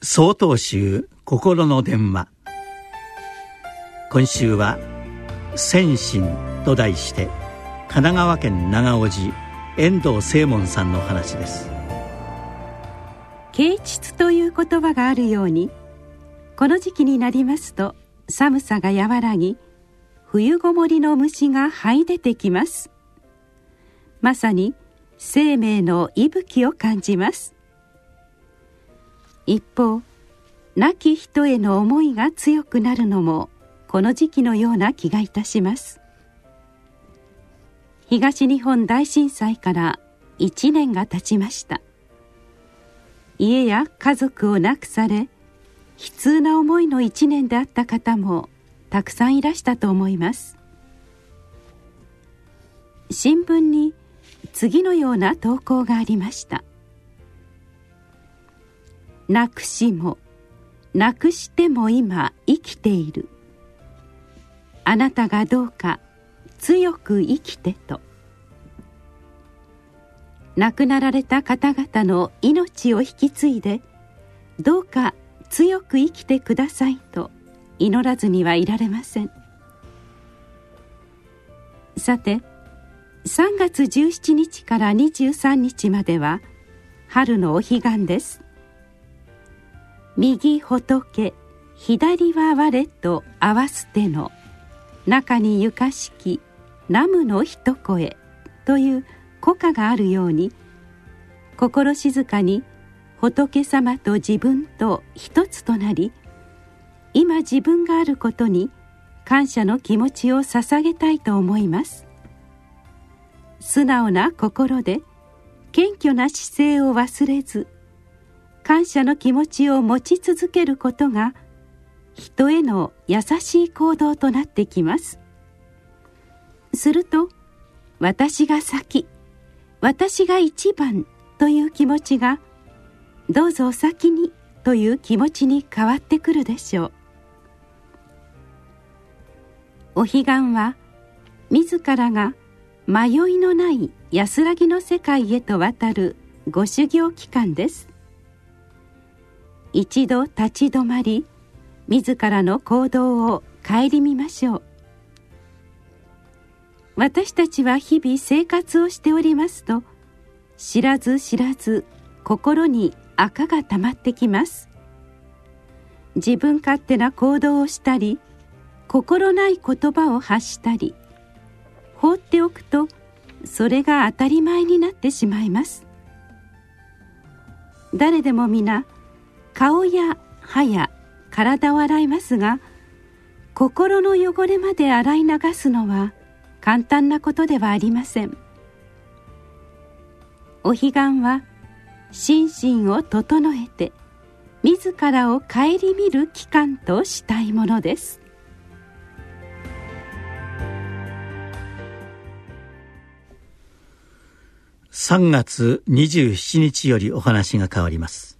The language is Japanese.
総統集心の電話。今週は「先進」と題して神奈川県長尾寺遠藤正門さんの話です。啓蟄という言葉があるようにこの時期になりますと寒さが和らぎ冬ごもりの虫が這い出てきます。まさに生命の息吹を感じます。一方亡き人への思いが強くなるのもこの時期のような気がいたします。東日本大震災から1年が経ちました。家や家族を亡くされ悲痛な思いの1年であった方もたくさんいらしたと思います。新聞に次のような投稿がありました。なくしもなくしても今生きている。あなたがどうか強く生きてと。亡くなられた方々の命を引き継いでどうか強く生きてくださいと祈らずにはいられません。さて3月17日から23日までは春のお彼岸です。右仏左は我と合わすての中にゆかしき南無の一声という古歌があるように心静かに仏様と自分と一つとなり今自分があることに感謝の気持ちを捧げたいと思います。素直な心で謙虚な姿勢を忘れず感謝の気持ちを持ち続けることが人への優しい行動となってきます。すると私が先私が一番という気持ちがどうぞお先にという気持ちに変わってくるでしょう。お彼岸は自らが迷いのない安らぎの世界へと渡るご修行期間です。一度立ち止まり自らの行動を顧みましょう。私たちは日々生活をしておりますと知らず知らず心に赤がたまってきます。自分勝手な行動をしたり心ない言葉を発したり放っておくとそれが当たり前になってしまいます。誰でも皆顔や歯や体を洗いますが心の汚れまで洗い流すのは簡単なことではありません。お彼岸は心身を整えて自らを顧みる期間としたいものです。3月27日よりお話が変わります。